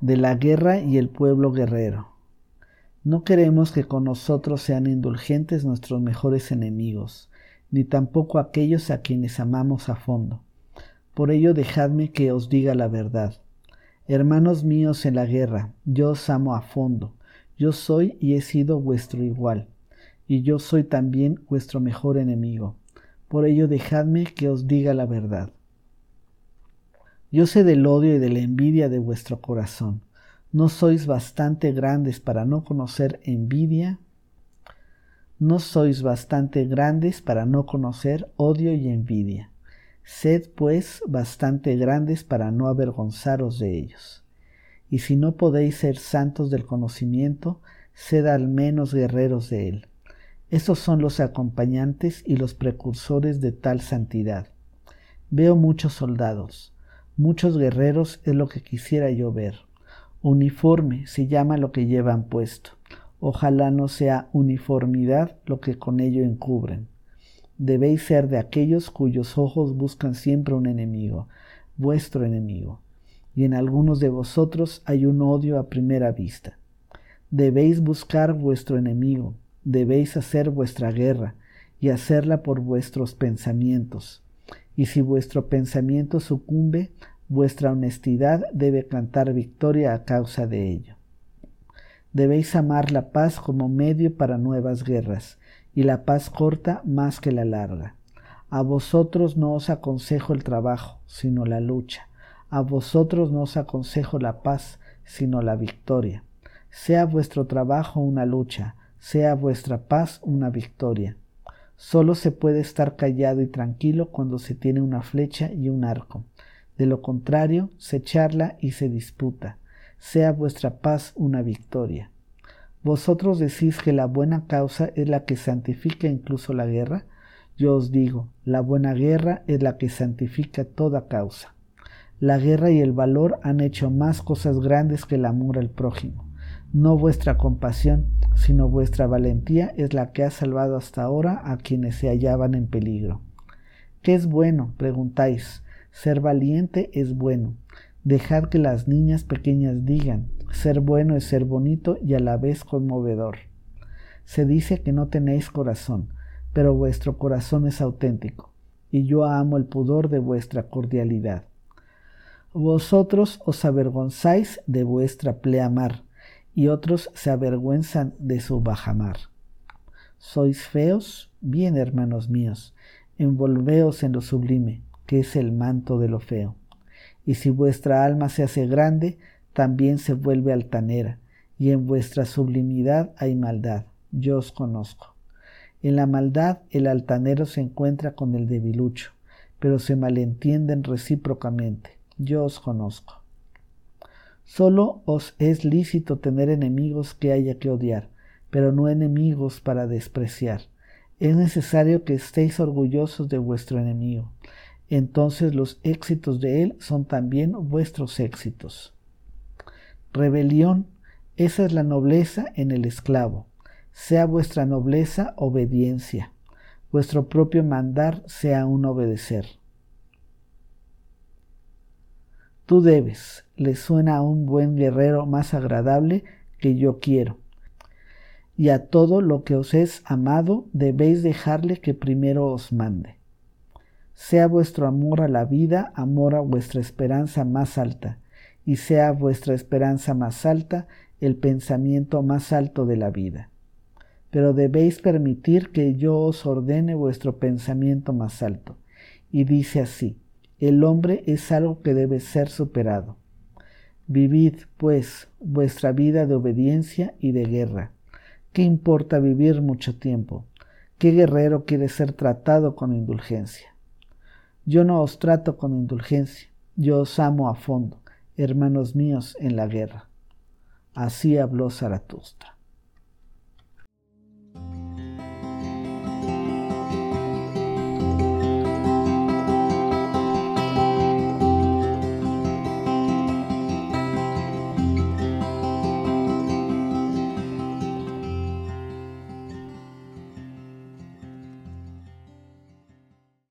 de la guerra y el pueblo guerrero. No queremos que con nosotros sean indulgentes nuestros mejores enemigos, ni tampoco aquellos a quienes amamos a fondo. Por ello dejadme que os diga la verdad. Hermanos míos en la guerra, yo os amo a fondo, yo soy y he sido vuestro igual, y yo soy también vuestro mejor enemigo. Por ello dejadme que os diga la verdad. Yo sé del odio y de la envidia de vuestro corazón. ¿No sois bastante grandes para no conocer envidia? ¿No sois bastante grandes para no conocer odio y envidia? Sed pues bastante grandes para no avergonzaros de ellos. Y si no podéis ser santos del conocimiento, sed al menos guerreros de él. Estos son los acompañantes y los precursores de tal santidad. Veo muchos soldados, Muchos guerreros es lo que quisiera yo ver. Uniforme se llama lo que llevan puesto. Ojalá no sea uniformidad lo que con ello encubren. Debéis ser de aquellos cuyos ojos buscan siempre un enemigo, vuestro enemigo. Y en algunos de vosotros hay un odio a primera vista. Debéis buscar vuestro enemigo, debéis hacer vuestra guerra y hacerla por vuestros pensamientos y si vuestro pensamiento sucumbe, vuestra honestidad debe cantar victoria a causa de ello. Debéis amar la paz como medio para nuevas guerras, y la paz corta más que la larga. A vosotros no os aconsejo el trabajo, sino la lucha. A vosotros no os aconsejo la paz, sino la victoria. Sea vuestro trabajo una lucha, sea vuestra paz una victoria. Solo se puede estar callado y tranquilo cuando se tiene una flecha y un arco. De lo contrario, se charla y se disputa. Sea vuestra paz una victoria. ¿Vosotros decís que la buena causa es la que santifica incluso la guerra? Yo os digo, la buena guerra es la que santifica toda causa. La guerra y el valor han hecho más cosas grandes que el amor al prójimo. No vuestra compasión, sino vuestra valentía es la que ha salvado hasta ahora a quienes se hallaban en peligro. ¿Qué es bueno? preguntáis. Ser valiente es bueno. Dejad que las niñas pequeñas digan, ser bueno es ser bonito y a la vez conmovedor. Se dice que no tenéis corazón, pero vuestro corazón es auténtico, y yo amo el pudor de vuestra cordialidad. Vosotros os avergonzáis de vuestra pleamar, y otros se avergüenzan de su bajamar. ¿Sois feos? Bien, hermanos míos, envolveos en lo sublime, que es el manto de lo feo. Y si vuestra alma se hace grande, también se vuelve altanera, y en vuestra sublimidad hay maldad. Yo os conozco. En la maldad el altanero se encuentra con el debilucho, pero se malentienden recíprocamente. Yo os conozco. Solo os es lícito tener enemigos que haya que odiar, pero no enemigos para despreciar. Es necesario que estéis orgullosos de vuestro enemigo. Entonces los éxitos de él son también vuestros éxitos. Rebelión, esa es la nobleza en el esclavo. Sea vuestra nobleza obediencia. Vuestro propio mandar sea un obedecer. Tú debes, le suena a un buen guerrero más agradable que yo quiero. Y a todo lo que os es amado debéis dejarle que primero os mande. Sea vuestro amor a la vida amor a vuestra esperanza más alta, y sea vuestra esperanza más alta el pensamiento más alto de la vida. Pero debéis permitir que yo os ordene vuestro pensamiento más alto. Y dice así, el hombre es algo que debe ser superado. Vivid, pues, vuestra vida de obediencia y de guerra. ¿Qué importa vivir mucho tiempo? ¿Qué guerrero quiere ser tratado con indulgencia? Yo no os trato con indulgencia, yo os amo a fondo, hermanos míos en la guerra. Así habló Zaratustra.